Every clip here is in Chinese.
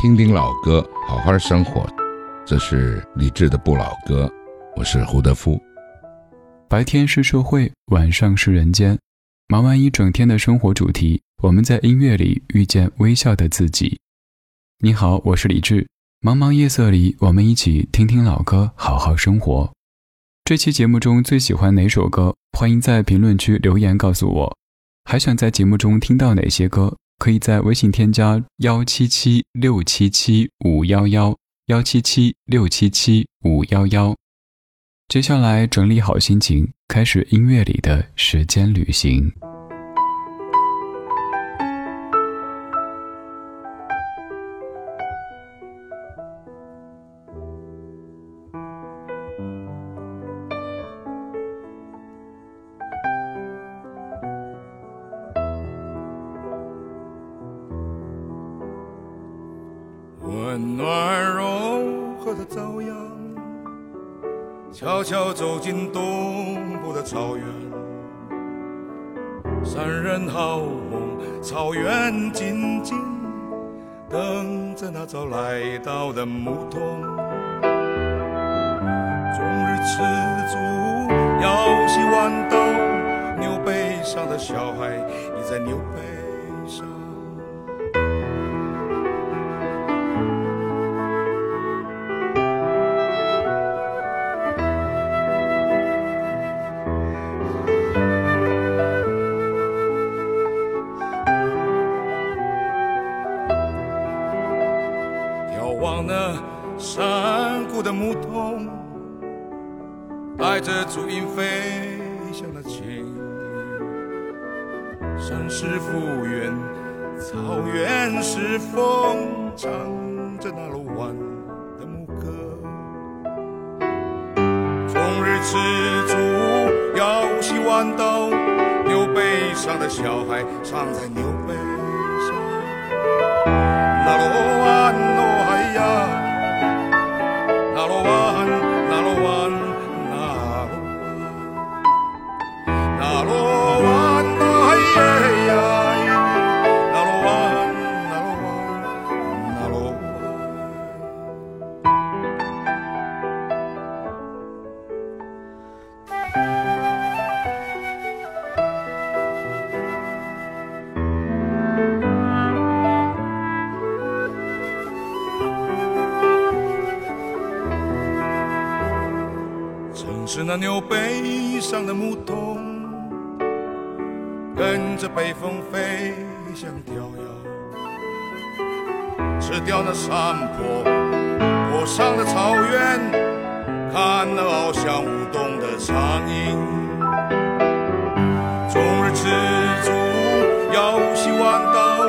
听听老歌，好好生活。这是李志的《不老歌》，我是胡德夫。白天是社会，晚上是人间。忙完一整天的生活主题，我们在音乐里遇见微笑的自己。你好，我是李志。茫茫夜色里，我们一起听听老歌，好好生活。这期节目中最喜欢哪首歌？欢迎在评论区留言告诉我。还想在节目中听到哪些歌？可以在微信添加幺七七六七七五幺幺。幺七七六七七五幺幺，接下来整理好心情，开始音乐里的时间旅行。悄悄走进东部的草原。山人好梦，草原静静等着那早来到的牧童。终日吃足，腰系弯刀，牛背上的小孩倚在牛背。是复原，草原是风，唱着那路弯的牧歌。终日吃足，摇起弯刀，牛背上的小孩藏在牛背跟着北风飞向飘摇，吃掉那山坡坡上的草原，看那翱翔舞动的苍鹰。终日吃足，腰系弯刀，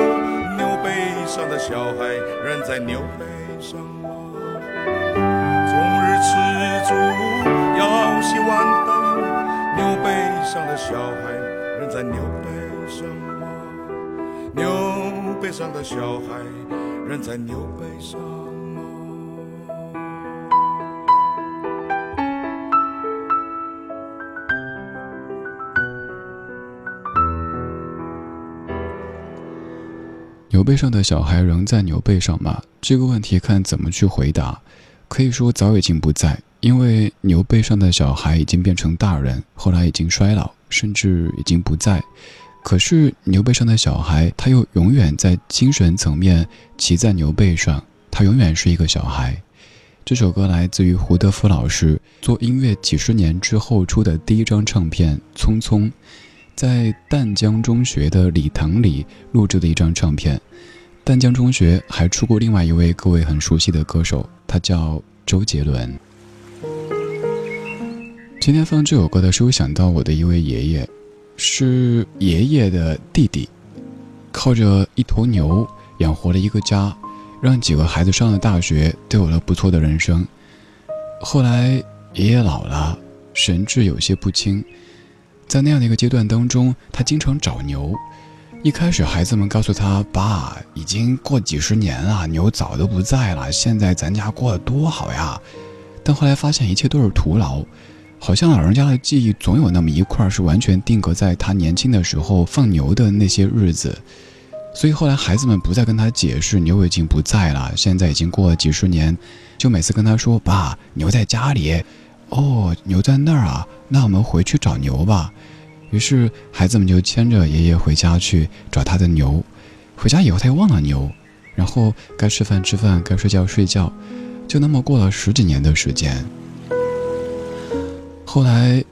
牛背上的小孩仍在牛背上吗。终日吃足。腰系弯刀，牛背上的小孩在牛背上吗？牛背上的小孩仍在牛背上吗？牛背上的小孩仍在牛背上吗？这个问题看怎么去回答。可以说早已经不在。因为牛背上的小孩已经变成大人，后来已经衰老，甚至已经不在。可是牛背上的小孩，他又永远在精神层面骑在牛背上，他永远是一个小孩。这首歌来自于胡德夫老师做音乐几十年之后出的第一张唱片《匆匆》，在淡江中学的礼堂里录制的一张唱片。淡江中学还出过另外一位各位很熟悉的歌手，他叫周杰伦。今天放这首歌的时候，想到我的一位爷爷，是爷爷的弟弟，靠着一头牛养活了一个家，让几个孩子上了大学，都有了不错的人生。后来爷爷老了，神志有些不清，在那样的一个阶段当中，他经常找牛。一开始孩子们告诉他：“爸，已经过几十年了，牛早都不在了，现在咱家过得多好呀。”但后来发现一切都是徒劳。好像老人家的记忆总有那么一块是完全定格在他年轻的时候放牛的那些日子，所以后来孩子们不再跟他解释牛已经不在了，现在已经过了几十年，就每次跟他说：“爸，牛在家里。”哦，牛在那儿啊，那我们回去找牛吧。于是孩子们就牵着爷爷回家去找他的牛。回家以后他又忘了牛，然后该吃饭吃饭，该睡觉睡觉，就那么过了十几年的时间。后来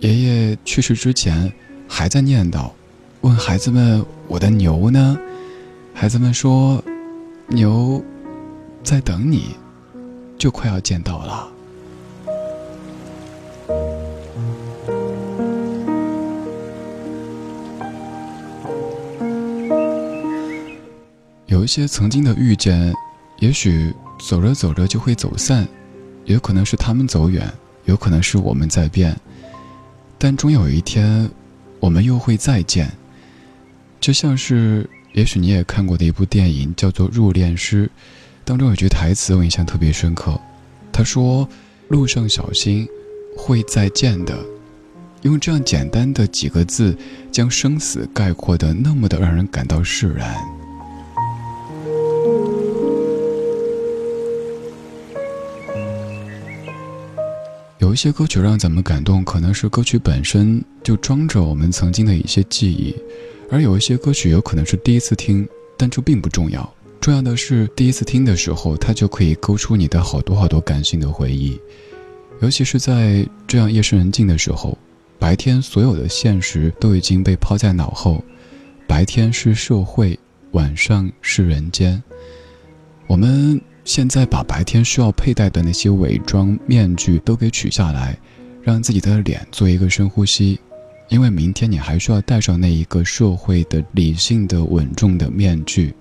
爷爷去世之前还在念叨，问孩子们：“我的牛呢？”孩子们说：“牛在等你，就快要见到了。”有一些曾经的遇见，也许走着走着就会走散，也可能是他们走远，有可能是我们在变，但终有一天，我们又会再见。就像是，也许你也看过的一部电影，叫做《入殓师》，当中有句台词我印象特别深刻，他说：“路上小心，会再见的。”用这样简单的几个字，将生死概括的那么的让人感到释然。有一些歌曲让咱们感动，可能是歌曲本身就装着我们曾经的一些记忆；而有一些歌曲有可能是第一次听，但这并不重要。重要的是第一次听的时候，它就可以勾出你的好多好多感性的回忆。尤其是在这样夜深人静的时候，白天所有的现实都已经被抛在脑后，白天是社会，晚上是人间。我们。现在把白天需要佩戴的那些伪装面具都给取下来，让自己的脸做一个深呼吸，因为明天你还需要戴上那一个社会的理性的稳重的面具。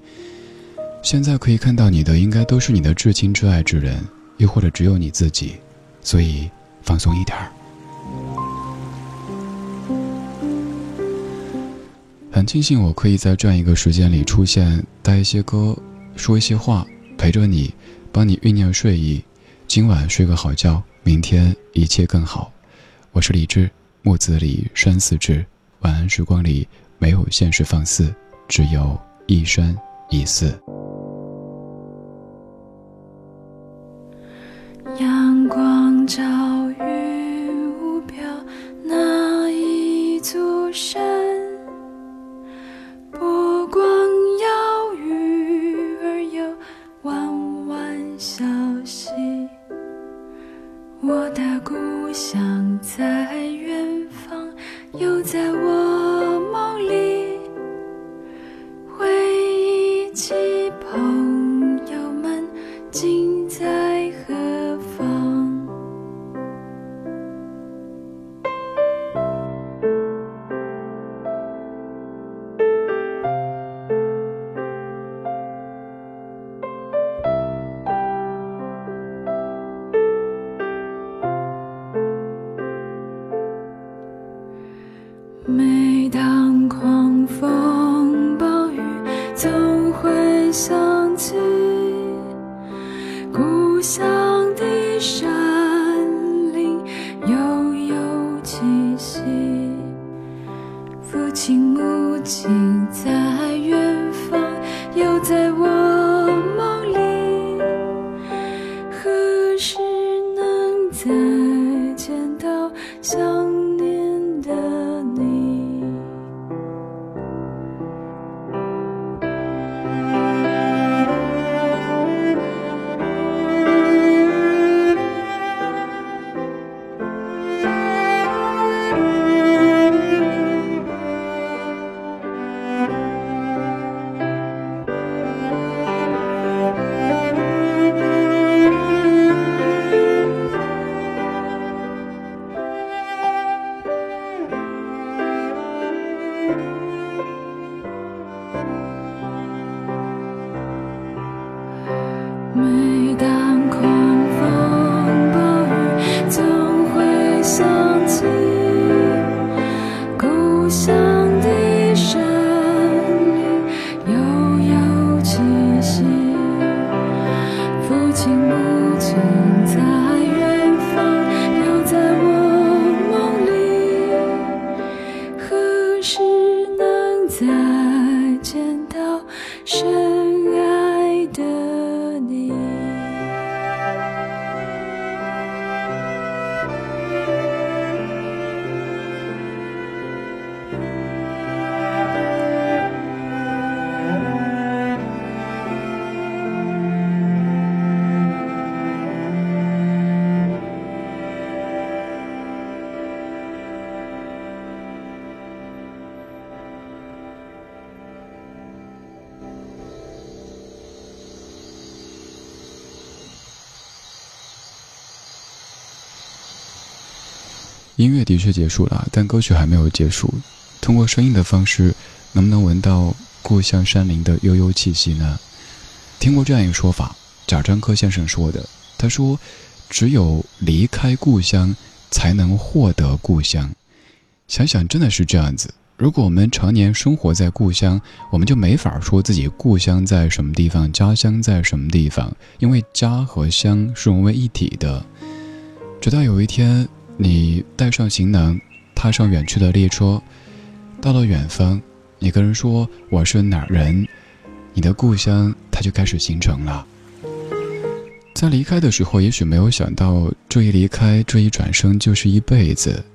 现在可以看到你的，应该都是你的至亲至爱之人，又或者只有你自己，所以放松一点儿。很庆幸我可以在这样一个时间里出现，带一些歌，说一些话。陪着你，帮你酝酿睡意，今晚睡个好觉，明天一切更好。我是李志，木子李，山寺志。晚安时光里没有现实放肆，只有一山一寺。阳光照云雾飘，那一座山。父亲母亲在远方，又在每音乐的确结束了，但歌曲还没有结束。通过声音的方式，能不能闻到故乡山林的悠悠气息呢？听过这样一个说法，贾樟柯先生说的。他说：“只有离开故乡，才能获得故乡。”想想真的是这样子。如果我们常年生活在故乡，我们就没法说自己故乡在什么地方，家乡在什么地方，因为家和乡是融为一体的。直到有一天，你带上行囊，踏上远去的列车，到了远方，你跟人说我是哪人，你的故乡它就开始形成了。在离开的时候，也许没有想到，这一离开，这一转身就是一辈子。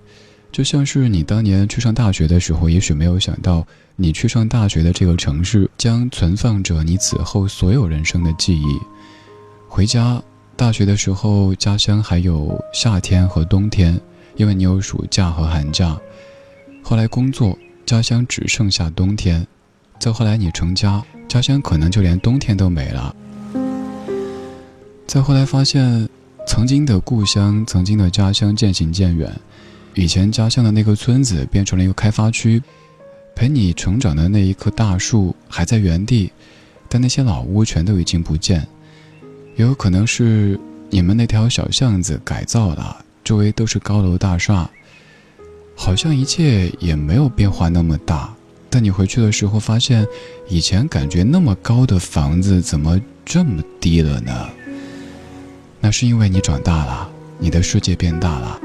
就像是你当年去上大学的时候，也许没有想到，你去上大学的这个城市将存放着你此后所有人生的记忆。回家，大学的时候，家乡还有夏天和冬天，因为你有暑假和寒假。后来工作，家乡只剩下冬天。再后来你成家，家乡可能就连冬天都没了。再后来发现，曾经的故乡，曾经的家乡渐行渐远。以前家乡的那个村子变成了一个开发区，陪你成长的那一棵大树还在原地，但那些老屋全都已经不见。也有可能是你们那条小巷子改造了，周围都是高楼大厦，好像一切也没有变化那么大。但你回去的时候发现，以前感觉那么高的房子怎么这么低了呢？那是因为你长大了，你的世界变大了。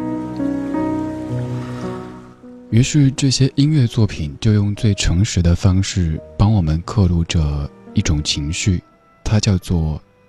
于是，这些音乐作品就用最诚实的方式帮我们刻录着一种情绪，它叫做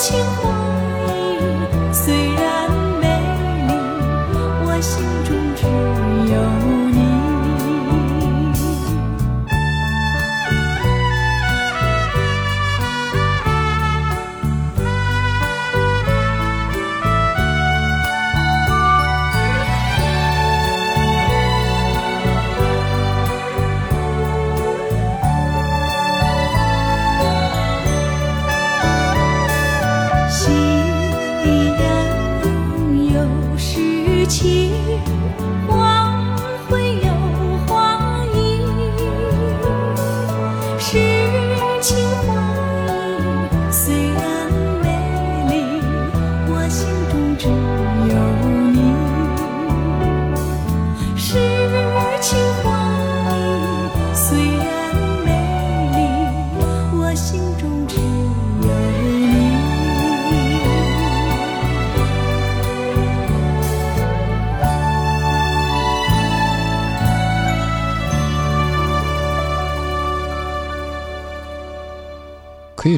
情。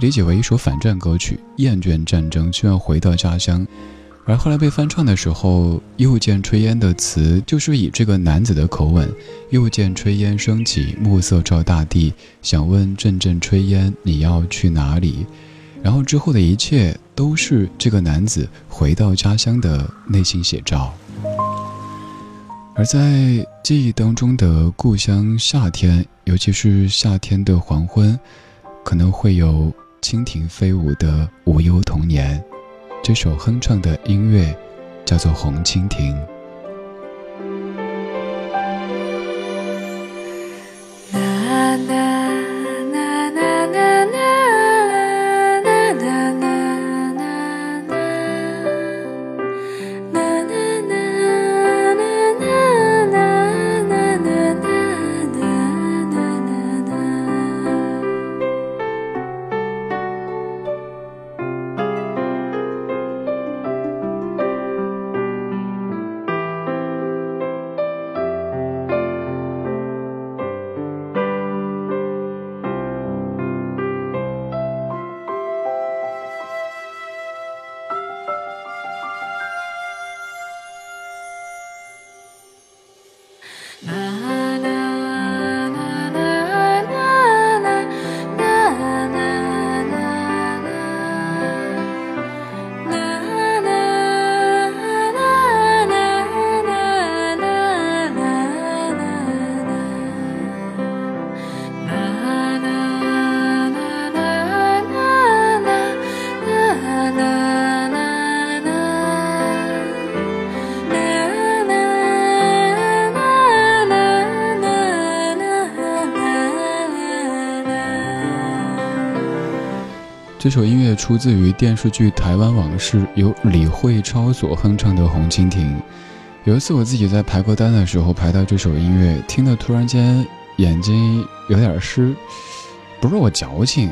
理解为一首反战歌曲，厌倦战争，希望回到家乡。而后来被翻唱的时候，“又见炊烟”的词就是以这个男子的口吻：“又见炊烟升起，暮色照大地，想问阵阵炊烟，你要去哪里？”然后之后的一切都是这个男子回到家乡的内心写照。而在记忆当中的故乡夏天，尤其是夏天的黄昏，可能会有蜻蜓飞舞的无忧童年。这首哼唱的音乐叫做《红蜻蜓》。这首音乐出自于电视剧《台湾往事》，由李慧超所哼唱的《红蜻蜓》。有一次我自己在排歌单的时候排到这首音乐，听得突然间眼睛有点湿。不是我矫情，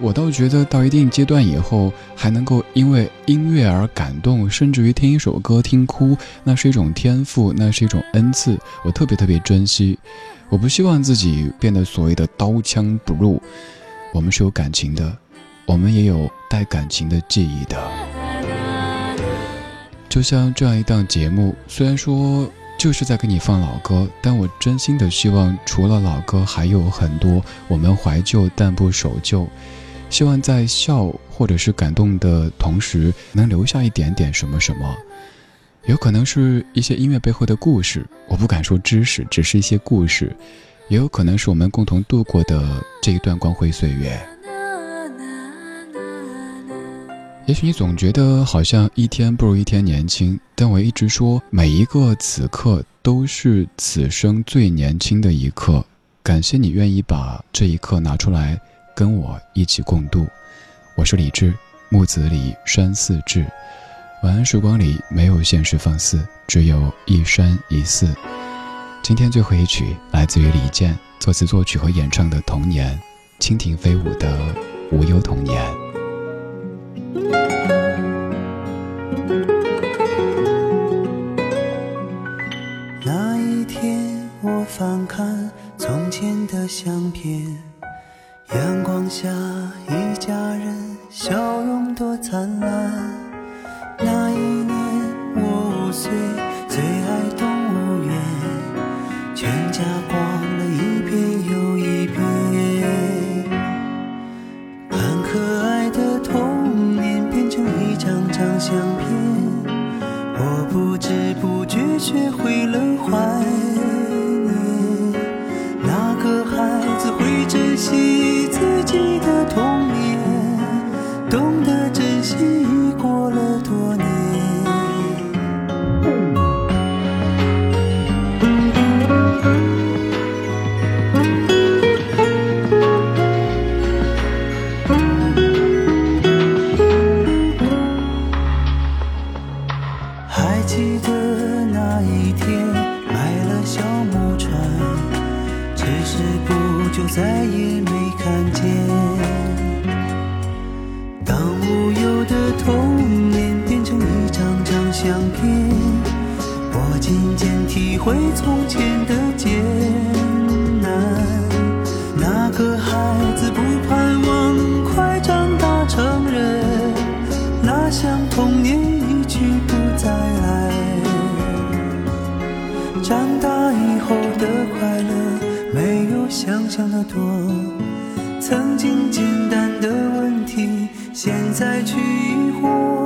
我倒觉得到一定阶段以后，还能够因为音乐而感动，甚至于听一首歌听哭，那是一种天赋，那是一种恩赐，我特别特别珍惜。我不希望自己变得所谓的刀枪不入，我们是有感情的。我们也有带感情的记忆的，就像这样一档节目，虽然说就是在给你放老歌，但我真心的希望，除了老歌，还有很多我们怀旧但不守旧。希望在笑或者是感动的同时，能留下一点点什么什么，有可能是一些音乐背后的故事，我不敢说知识，只是一些故事，也有可能是我们共同度过的这一段光辉岁月。也许你总觉得好像一天不如一天年轻，但我一直说，每一个此刻都是此生最年轻的一刻。感谢你愿意把这一刻拿出来跟我一起共度。我是李志，木子李山寺志。晚安时光里没有现实放肆，只有一山一寺。今天最后一曲来自于李健作词作曲和演唱的《童年》，蜻蜓飞舞的无忧童年。那一天，我翻看从前的相片，阳光下一家人笑容多灿烂。那一就再也没看见。当无忧的童年变成一张张相片，我渐渐体会从前现在去疑惑。